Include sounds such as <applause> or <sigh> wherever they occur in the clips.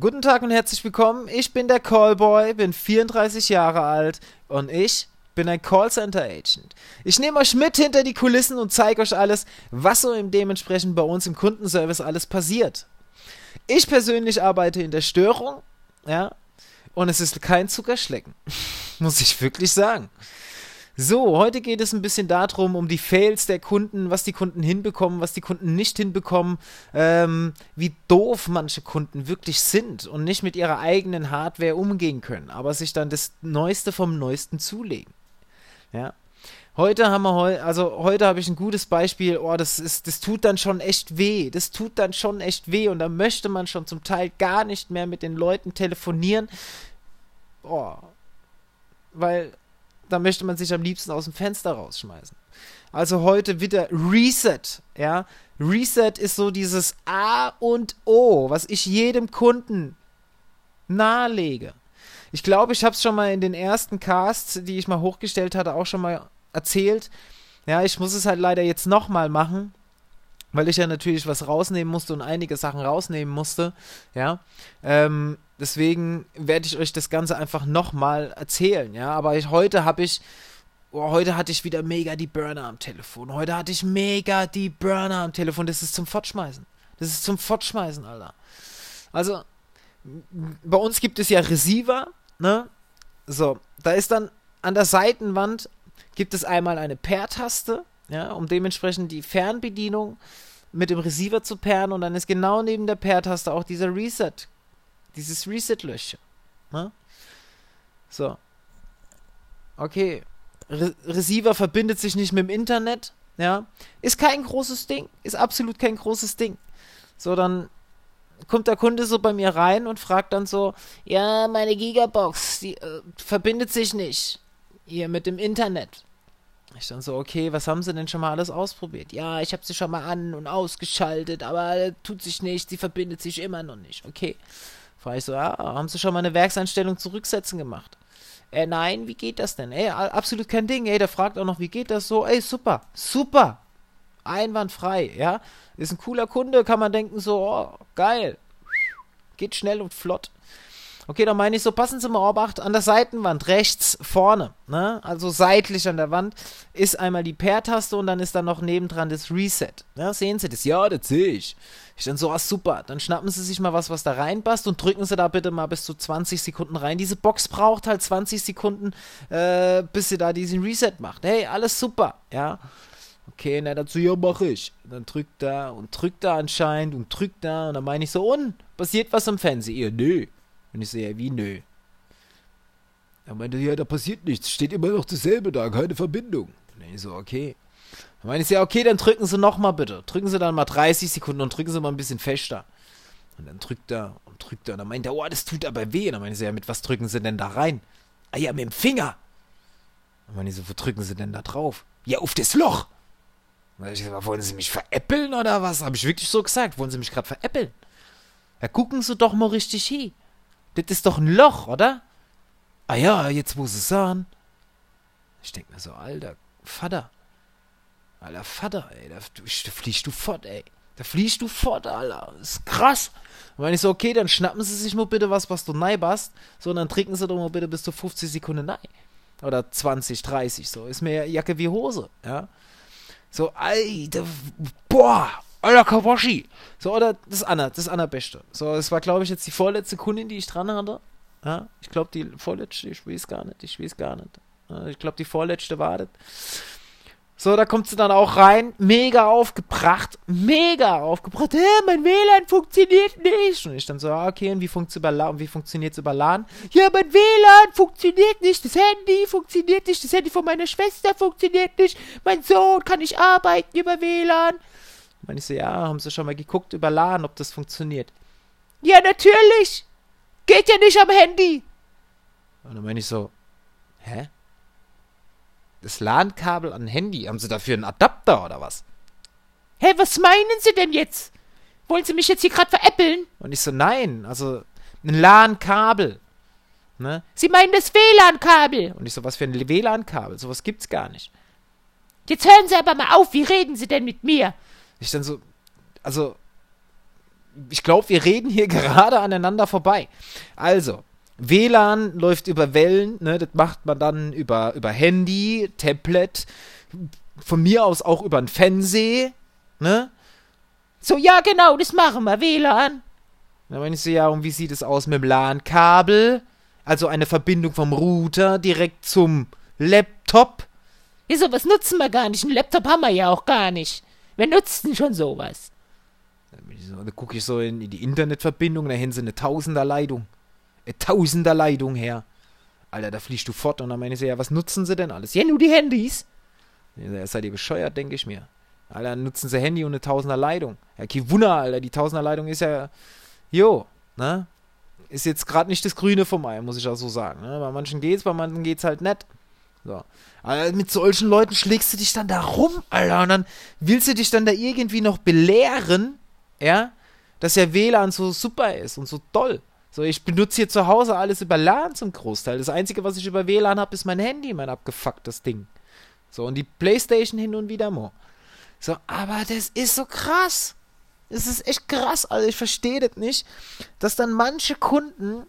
Guten Tag und herzlich willkommen. Ich bin der Callboy, bin 34 Jahre alt und ich bin ein Callcenter Agent. Ich nehme euch mit hinter die Kulissen und zeige euch alles, was so dementsprechend bei uns im Kundenservice alles passiert. Ich persönlich arbeite in der Störung, ja, und es ist kein Zuckerschlecken. <laughs> Muss ich wirklich sagen. So, heute geht es ein bisschen darum, um die Fails der Kunden, was die Kunden hinbekommen, was die Kunden nicht hinbekommen, ähm, wie doof manche Kunden wirklich sind und nicht mit ihrer eigenen Hardware umgehen können, aber sich dann das Neueste vom Neuesten zulegen. Ja. Heute haben wir heu also heute habe ich ein gutes Beispiel, oh, das ist, das tut dann schon echt weh. Das tut dann schon echt weh und da möchte man schon zum Teil gar nicht mehr mit den Leuten telefonieren. Oh. Weil da möchte man sich am liebsten aus dem Fenster rausschmeißen. Also heute wieder Reset, ja. Reset ist so dieses A und O, was ich jedem Kunden nahelege. Ich glaube, ich habe es schon mal in den ersten Casts, die ich mal hochgestellt hatte, auch schon mal erzählt. Ja, ich muss es halt leider jetzt nochmal machen, weil ich ja natürlich was rausnehmen musste und einige Sachen rausnehmen musste. Ja, ähm, Deswegen werde ich euch das Ganze einfach nochmal erzählen, ja. Aber ich, heute habe ich, oh, heute hatte ich wieder mega die Burner am Telefon. Heute hatte ich mega die Burner am Telefon. Das ist zum Fortschmeißen. Das ist zum Fortschmeißen, Alter. Also, bei uns gibt es ja Receiver, ne? So, da ist dann an der Seitenwand gibt es einmal eine Pair-Taste, ja, um dementsprechend die Fernbedienung mit dem Receiver zu pairen und dann ist genau neben der Pair-Taste auch dieser Reset dieses Reset-Löcher. Ne? So. Okay. Re Receiver verbindet sich nicht mit dem Internet. Ja. Ist kein großes Ding. Ist absolut kein großes Ding. So, dann kommt der Kunde so bei mir rein und fragt dann so, ja, meine Gigabox, die äh, verbindet sich nicht hier mit dem Internet. Ich dann so, okay, was haben sie denn schon mal alles ausprobiert? Ja, ich habe sie schon mal an und ausgeschaltet, aber tut sich nicht, sie verbindet sich immer noch nicht. Okay. Frage ich so, ja, haben Sie schon mal eine Werkseinstellung zurücksetzen gemacht? Äh, nein, wie geht das denn? Ey, absolut kein Ding. Ey, der fragt auch noch, wie geht das so? Ey, super, super. Einwandfrei, ja. Ist ein cooler Kunde, kann man denken so, oh, geil. Geht schnell und flott. Okay, dann meine ich so, passen Sie mal Obacht, an der Seitenwand, rechts vorne, ne? Also seitlich an der Wand, ist einmal die Pair-Taste und dann ist da noch nebendran das Reset. Ja, sehen Sie das? Ja, das sehe ich. Ich dann so, ah, super. Dann schnappen Sie sich mal was, was da reinpasst und drücken Sie da bitte mal bis zu 20 Sekunden rein. Diese Box braucht halt 20 Sekunden, äh, bis sie da diesen Reset macht. Hey, alles super, ja. Okay, na dazu, ja, mach ich. Dann drückt da und drückt da anscheinend und drückt da und dann meine ich so, und, passiert was am Fernseher? Nö. Und ich so, ja, wie nö? Er meinte, ja, da passiert nichts, steht immer noch dasselbe da, keine Verbindung. Und ich so, okay. Dann meinte ich, ja, okay, dann drücken Sie nochmal bitte. Drücken Sie dann mal 30 Sekunden und drücken Sie mal ein bisschen fester. Und dann drückt er und drückt er und dann meint er, oh, das tut aber weh. Und dann meinte ich, ja, mit was drücken Sie denn da rein? Ah ja, mit dem Finger. Und meinte ich so, wo drücken Sie denn da drauf? Ja, auf das Loch. Und ich so, wollen Sie mich veräppeln oder was? Habe ich wirklich so gesagt. Wollen Sie mich gerade veräppeln? Ja, gucken Sie doch mal richtig hin. Das ist doch ein Loch, oder? Ah ja, jetzt muss es sein. Ich denke mir so, alter Vater. Alter Vater, ey, da, da fliegst du fort, ey. Da fliegst du fort, Alter. Das ist krass. Und wenn ich so, okay, dann schnappen Sie sich mal bitte was, was du neibast. So, und dann trinken Sie doch mal bitte bis zu 50 Sekunden nein. Oder 20, 30, so. Ist mir Jacke wie Hose, ja. So, alter, boah, alter Kawashi. So, oder das ist Anna, das ist Anna Beste. So, das war, glaube ich, jetzt die vorletzte Kundin, die ich dran hatte. Ja, ich glaube, die vorletzte, ich weiß gar nicht, ich weiß gar nicht. Ja, ich glaube, die vorletzte wartet. So, da kommt sie dann auch rein, mega aufgebracht, mega aufgebracht. Hä, mein WLAN funktioniert nicht. Und ich dann so, ah, okay, und wie, funkt's über wie über LAN? Ja, mein WLAN funktioniert nicht, das Handy funktioniert nicht, das Handy von meiner Schwester funktioniert nicht, mein Sohn kann nicht arbeiten über WLAN. Meine ich so, ja, haben Sie schon mal geguckt über LAN, ob das funktioniert? Ja, natürlich. Geht ja nicht am Handy. Und dann meine ich so, hä? Das LAN-Kabel an Handy, haben Sie dafür einen Adapter oder was? Hä, was meinen Sie denn jetzt? Wollen Sie mich jetzt hier gerade veräppeln? Und ich so, nein, also ein LAN-Kabel. Ne? Sie meinen das WLAN-Kabel. Und ich so, was für ein WLAN-Kabel? Sowas gibt's gar nicht. Jetzt hören Sie aber mal auf, wie reden Sie denn mit mir? Ich dann so, also, ich glaube, wir reden hier <laughs> gerade aneinander vorbei. Also, WLAN läuft über Wellen, ne? Das macht man dann über, über Handy, Tablet, von mir aus auch über ein Fernseher, ne? So, ja, genau, das machen wir, WLAN. Dann meine ich so, ja, und wie sieht es aus mit dem LAN-Kabel? Also eine Verbindung vom Router direkt zum Laptop. Ja, sowas nutzen wir gar nicht. Einen Laptop haben wir ja auch gar nicht. Wer nutzt denn schon sowas? Da gucke ich so in die Internetverbindung, da haben sie eine Tausenderleitung. Eine Tausenderleitung her. Alter, da fliegst du fort und dann meine ich so, ja, was nutzen sie denn alles? Ja, nur die Handys. Ja, seid ihr bescheuert, denke ich mir. Alter, nutzen sie Handy und eine Tausenderleitung. Ja, kein Wunder, Alter, die Tausenderleitung ist ja, jo, ne? ist jetzt gerade nicht das Grüne vom Ei, muss ich auch so sagen. Ne? Bei manchen geht's, bei manchen geht's halt nicht. So. Aber mit solchen Leuten schlägst du dich dann da rum, Alter, und dann willst du dich dann da irgendwie noch belehren, ja, dass ja WLAN so super ist und so toll. So, ich benutze hier zu Hause alles über LAN zum Großteil. Das Einzige, was ich über WLAN habe, ist mein Handy, mein abgefucktes Ding. So, und die Playstation hin und wieder mal. So, aber das ist so krass. Es ist echt krass, also ich verstehe das nicht, dass dann manche Kunden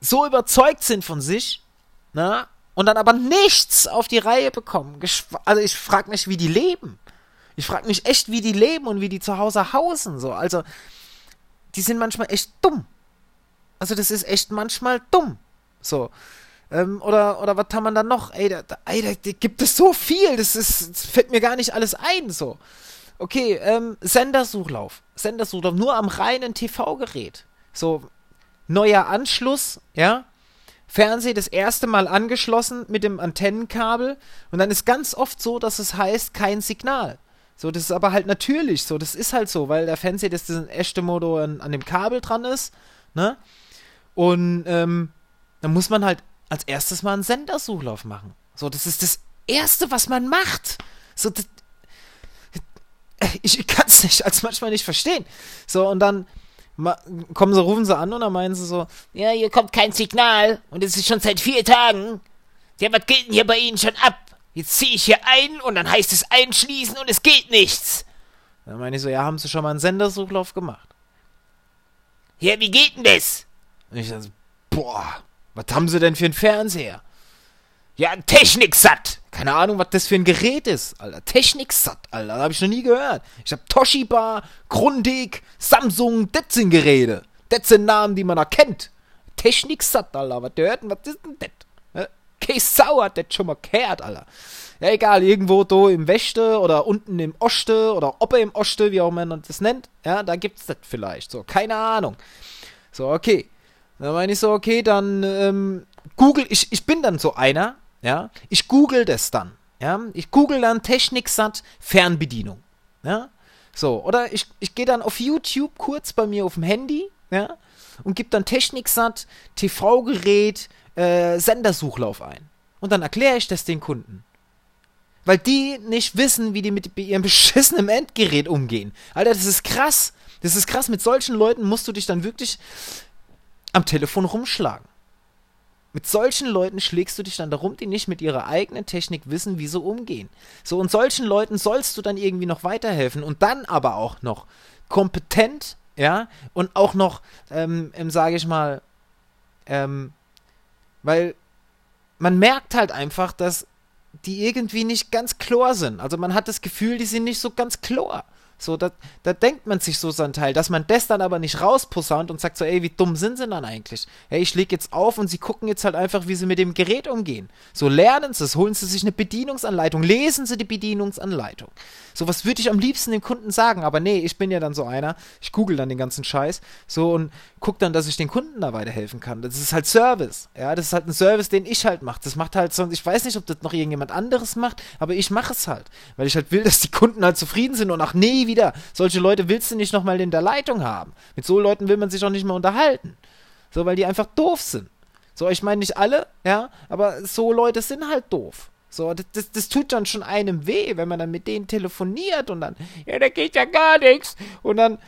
so überzeugt sind von sich, na, und dann aber nichts auf die Reihe bekommen. Also ich frage mich, wie die leben. Ich frage mich echt, wie die leben und wie die zu Hause hausen. So. Also, die sind manchmal echt dumm. Also, das ist echt manchmal dumm. So. Ähm, oder, oder was haben wir dann noch? Ey, da, ey, da gibt es so viel. Das, ist, das fällt mir gar nicht alles ein. So. Okay, ähm, Sendersuchlauf. Sendersuchlauf, nur am reinen TV-Gerät. So, neuer Anschluss, ja. Fernseh das erste Mal angeschlossen mit dem Antennenkabel und dann ist ganz oft so, dass es heißt, kein Signal. So, das ist aber halt natürlich so, das ist halt so, weil der Fernseher, das ist ein echte Motor an, an dem Kabel dran ist, ne? Und ähm, dann muss man halt als erstes mal einen Sendersuchlauf machen. So, das ist das Erste, was man macht. So, das, ich kann es nicht, als manchmal nicht verstehen. So, und dann kommen sie, rufen sie an und dann meinen sie so, ja, hier kommt kein Signal und es ist schon seit vier Tagen. Ja, was geht denn hier bei Ihnen schon ab? Jetzt ziehe ich hier ein und dann heißt es einschließen und es geht nichts. Dann meine ich so, ja, haben Sie schon mal einen Sendersuchlauf gemacht? Ja, wie geht denn das? Und ich so, boah, was haben Sie denn für einen Fernseher? Ja, ein Technik-Satt. Keine Ahnung, was das für ein Gerät ist, Alter. Technik-Satt, Alter. Das hab ich noch nie gehört. Ich hab Toshiba, Grundig, Samsung, das sind Geräte. Das sind Namen, die man erkennt. Technik-Satt, Alter. Was hört denn, was ist denn das? Kein Sau hat das schon mal gehört, Alter. Ja, egal, irgendwo da im Westen oder unten im Oste oder ob er im Oste, wie auch man das nennt. Ja, da gibt's das vielleicht. So, keine Ahnung. So, okay. Dann meine ich so, okay, dann ähm, Google, ich, ich bin dann so einer, ja, ich google das dann, ja, ich google dann Techniksat Fernbedienung, ja, so, oder ich, ich gehe dann auf YouTube kurz bei mir auf dem Handy, ja, und gebe dann Techniksat TV-Gerät äh, Sendersuchlauf ein. Und dann erkläre ich das den Kunden. Weil die nicht wissen, wie die mit ihrem <laughs> beschissenen Endgerät umgehen. Alter, das ist krass. Das ist krass. Mit solchen Leuten musst du dich dann wirklich am Telefon rumschlagen. Mit solchen Leuten schlägst du dich dann darum, die nicht mit ihrer eigenen Technik wissen, wie sie umgehen. So, und solchen Leuten sollst du dann irgendwie noch weiterhelfen und dann aber auch noch kompetent, ja, und auch noch, ähm, ähm sage ich mal, ähm, weil man merkt halt einfach, dass die irgendwie nicht ganz klar sind. Also man hat das Gefühl, die sind nicht so ganz klar. So, da, da denkt man sich so sein Teil, dass man das dann aber nicht rausposaunt und sagt so, ey, wie dumm sind sie dann eigentlich? Ey, ich leg jetzt auf und sie gucken jetzt halt einfach, wie sie mit dem Gerät umgehen. So, lernen sie es, holen sie sich eine Bedienungsanleitung, lesen sie die Bedienungsanleitung. So, was würde ich am liebsten dem Kunden sagen? Aber nee, ich bin ja dann so einer, ich google dann den ganzen Scheiß, so, und guck dann, dass ich den Kunden da weiterhelfen kann. Das ist halt Service, ja, das ist halt ein Service, den ich halt mache. Das macht halt sonst, ich weiß nicht, ob das noch irgendjemand anderes macht, aber ich mache es halt, weil ich halt will, dass die Kunden halt zufrieden sind und ach nee, wieder. Solche Leute willst du nicht nochmal in der Leitung haben. Mit so Leuten will man sich auch nicht mehr unterhalten. So, weil die einfach doof sind. So, ich meine nicht alle, ja, aber so Leute sind halt doof. So, das, das, das, tut dann schon einem weh, wenn man dann mit denen telefoniert und dann, ja, da geht ja gar nichts. Und dann,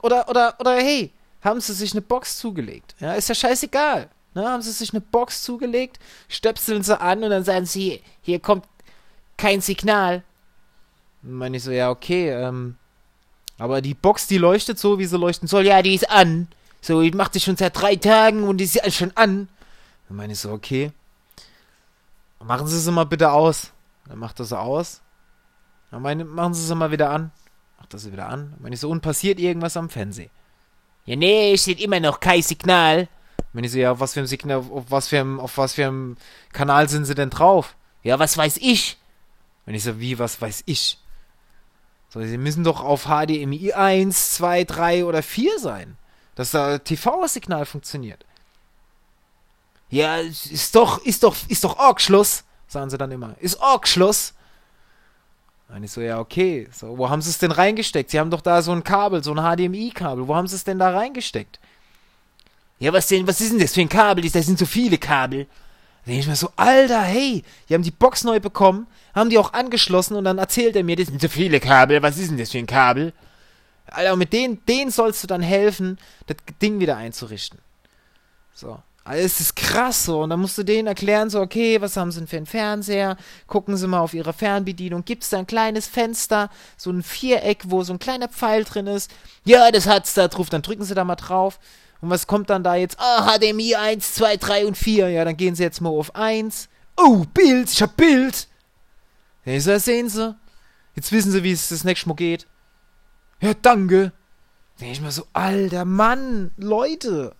oder, oder, oder, hey, haben sie sich eine Box zugelegt? Ja, ist ja scheißegal. Ne, haben sie sich eine Box zugelegt, stöpseln sie an und dann sagen sie, hier kommt kein Signal. Dann meine ich so, ja, okay, ähm, aber die Box, die leuchtet so, wie sie leuchten soll. Ja, die ist an. So, ich mach die schon seit drei Tagen und die ist ja schon an. Dann meine ich so, okay. Machen Sie sie mal bitte aus. Dann macht er sie aus. Dann meine, machen Sie sie mal wieder an. Macht er sie wieder an. Dann meine ich so, und passiert irgendwas am Fernsehen. Ja, nee, steht immer noch kein Signal. Wenn ich so, ja, auf was für ein Signal, auf was für ein, auf was für ein Kanal sind sie denn drauf? Ja, was weiß ich? Wenn ich so, wie, was weiß ich? So, sie müssen doch auf HDMI 1, 2, 3 oder 4 sein. Dass da TV-Signal funktioniert. Ja, ist doch, ist doch, ist doch Orgschluss, sagen sie dann immer. Ist Orgschluss. Und ich so, ja, okay. So, wo haben sie es denn reingesteckt? Sie haben doch da so ein Kabel, so ein HDMI-Kabel. Wo haben sie es denn da reingesteckt? Ja, was denn, was ist denn das für ein Kabel? Das sind so viele Kabel. Denke ich mir so, Alter, hey, die haben die Box neu bekommen, haben die auch angeschlossen und dann erzählt er mir, das sind so viele Kabel, was ist denn das für ein Kabel? Alter, und mit denen, denen sollst du dann helfen, das Ding wieder einzurichten. So. Also es ist krass so. Und dann musst du denen erklären, so, okay, was haben sie denn für einen Fernseher? Gucken sie mal auf ihre Fernbedienung. Gibt es da ein kleines Fenster, so ein Viereck, wo so ein kleiner Pfeil drin ist? Ja, das hat's da drauf. Dann drücken sie da mal drauf. Und was kommt dann da jetzt? Ah, HDMI 1, 2, 3 und 4. Ja, dann gehen sie jetzt mal auf 1. Oh, Bild, ich hab Bild. Ja, so, sehen sie. Jetzt wissen sie, wie es das nächste Mal geht. Ja, danke. Denke ich mir so, alter Mann, Leute.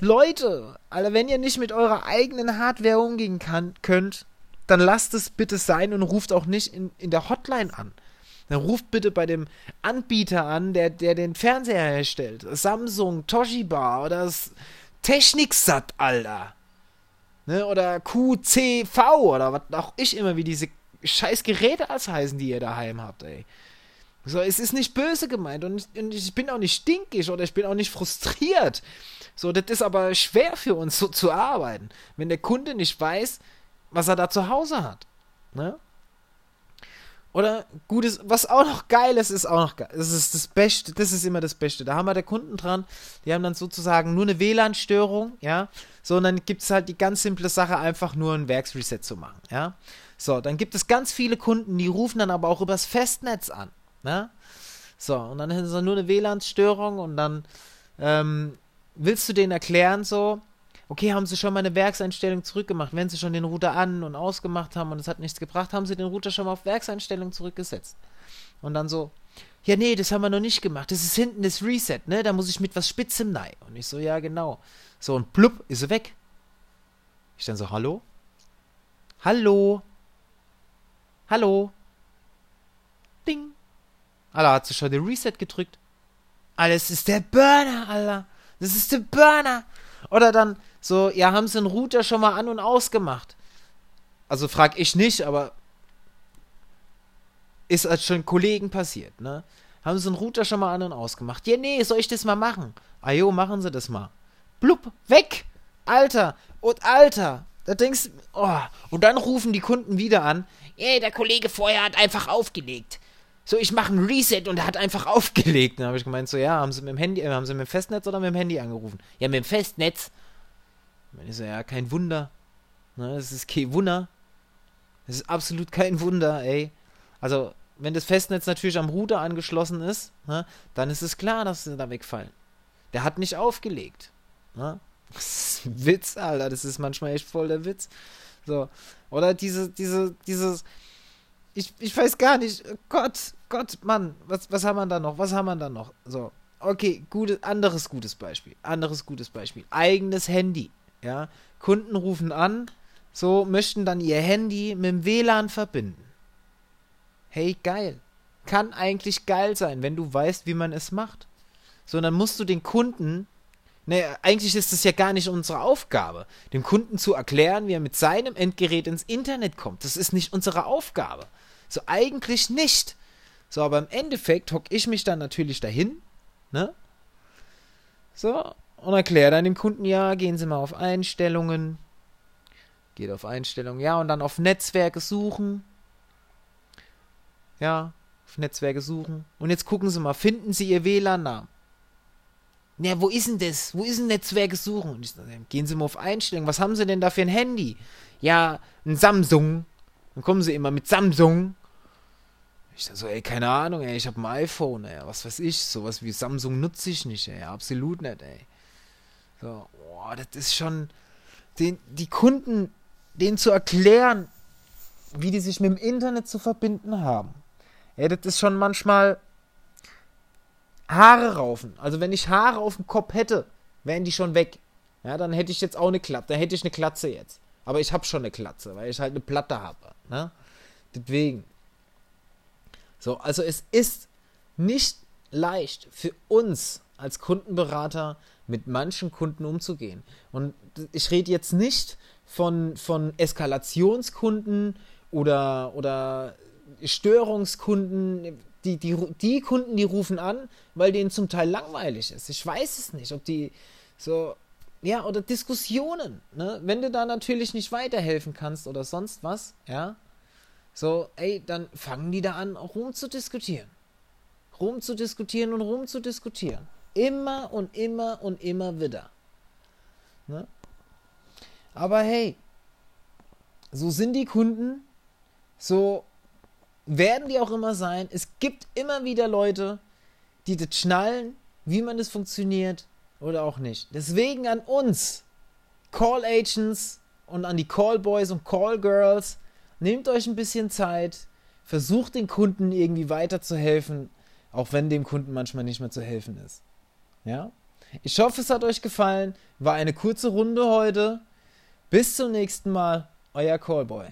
Leute, Alter, wenn ihr nicht mit eurer eigenen Hardware umgehen kann, könnt, dann lasst es bitte sein und ruft auch nicht in, in der Hotline an. Dann ruft bitte bei dem Anbieter an, der, der den Fernseher herstellt. Samsung, Toshiba oder Techniksat, Alter. Ne? Oder QCV oder was auch ich immer, wie diese scheiß Geräte als heißen, die ihr daheim habt, ey. So, es ist nicht böse gemeint und ich, und ich bin auch nicht stinkig oder ich bin auch nicht frustriert. So, das ist aber schwer für uns so zu arbeiten, wenn der Kunde nicht weiß, was er da zu Hause hat. Ne? Oder gutes, was auch noch geil ist, ist auch noch geil. Das ist das Beste, das ist immer das Beste. Da haben wir der Kunden dran, die haben dann sozusagen nur eine WLAN-Störung, ja. So, und dann gibt es halt die ganz simple Sache, einfach nur ein Werksreset zu machen, ja. So, dann gibt es ganz viele Kunden, die rufen dann aber auch übers Festnetz an, ne? So, und dann ist es nur eine WLAN-Störung und dann ähm, willst du denen erklären so, okay, haben sie schon mal eine Werkseinstellung zurückgemacht, wenn sie schon den Router an und ausgemacht haben und es hat nichts gebracht, haben sie den Router schon mal auf Werkseinstellung zurückgesetzt. Und dann so, ja, nee, das haben wir noch nicht gemacht. Das ist hinten das Reset, ne? Da muss ich mit was Spitzem nein. Und ich so, ja, genau. So, und plupp, ist sie weg. Ich dann so, hallo? Hallo? Hallo? Ding. Alter, hat sie schon den Reset gedrückt. Alles ist der Burner, Alter. Das ist der Burner. Oder dann so, ja, haben sie den Router schon mal an und ausgemacht? Also frag ich nicht, aber ist als schon Kollegen passiert, ne? Haben sie den Router schon mal an und ausgemacht? Ja, nee, soll ich das mal machen? Ah jo, machen sie das mal. Blub, weg! Alter! Und Alter! Da denkst oh. Und dann rufen die Kunden wieder an. Ey, der Kollege vorher hat einfach aufgelegt. So, ich mache ein Reset und er hat einfach <laughs> aufgelegt. Dann habe ich gemeint, so, ja, haben sie mit dem Handy, äh, haben sie mit dem Festnetz oder mit dem Handy angerufen? Ja, mit dem Festnetz. Ich so, ja, kein Wunder. Ne, das ist kein Wunder. Das ist absolut kein Wunder, ey. Also, wenn das Festnetz natürlich am Router angeschlossen ist, ne, dann ist es klar, dass sie da wegfallen. Der hat nicht aufgelegt. Ne? Das ist ein Witz, Alter. Das ist manchmal echt voll der Witz. So. Oder diese, diese, dieses, ich, ich weiß gar nicht. Gott, Gott, Mann, was, was haben wir da noch? Was haben wir da noch? So, okay, gute, anderes gutes Beispiel. Anderes gutes Beispiel. Eigenes Handy. Ja, Kunden rufen an, so möchten dann ihr Handy mit dem WLAN verbinden. Hey, geil. Kann eigentlich geil sein, wenn du weißt, wie man es macht. So, dann musst du den Kunden Ne, eigentlich ist es ja gar nicht unsere Aufgabe, dem Kunden zu erklären, wie er mit seinem Endgerät ins Internet kommt. Das ist nicht unsere Aufgabe. So eigentlich nicht. So, aber im Endeffekt hock ich mich dann natürlich dahin, ne? So, und erkläre dann dem Kunden, ja, gehen Sie mal auf Einstellungen. Geht auf Einstellungen, ja, und dann auf Netzwerke suchen. Ja, auf Netzwerke suchen. Und jetzt gucken Sie mal, finden Sie Ihr WLAN-Namen. Ja, wo ist denn das? Wo ist denn Netzwerke suchen? Und ich sage, gehen Sie mal auf Einstellungen. Was haben Sie denn da für ein Handy? Ja, ein Samsung. Dann kommen Sie immer mit Samsung. Ich dachte so, ey, keine Ahnung, ey, ich habe ein iPhone, ey, was weiß ich, sowas wie Samsung nutze ich nicht, ey, absolut nicht, ey. So, boah, das ist schon, den, die Kunden, denen zu erklären, wie die sich mit dem Internet zu verbinden haben. Ey, das ist schon manchmal Haare raufen. Also wenn ich Haare auf dem Kopf hätte, wären die schon weg. Ja, dann hätte ich jetzt auch eine Klatze, dann hätte ich eine Klatze jetzt. Aber ich habe schon eine Klatze, weil ich halt eine Platte habe. Ne? Deswegen. So, also es ist nicht leicht für uns als Kundenberater mit manchen Kunden umzugehen. Und ich rede jetzt nicht von, von Eskalationskunden oder, oder Störungskunden. Die, die, die Kunden, die rufen an, weil denen zum Teil langweilig ist. Ich weiß es nicht, ob die so, ja, oder Diskussionen, ne? Wenn du da natürlich nicht weiterhelfen kannst oder sonst was, ja, so, ey, dann fangen die da an, auch rumzudiskutieren. Rumzudiskutieren und rumzudiskutieren. Immer und immer und immer wieder. Ne? Aber hey, so sind die Kunden, so werden die auch immer sein. Es gibt immer wieder Leute, die das schnallen, wie man das funktioniert oder auch nicht. Deswegen an uns, Call Agents und an die Call Boys und Call Girls, Nehmt euch ein bisschen Zeit, versucht den Kunden irgendwie weiterzuhelfen, auch wenn dem Kunden manchmal nicht mehr zu helfen ist. Ja? Ich hoffe, es hat euch gefallen. War eine kurze Runde heute. Bis zum nächsten Mal. Euer Callboy.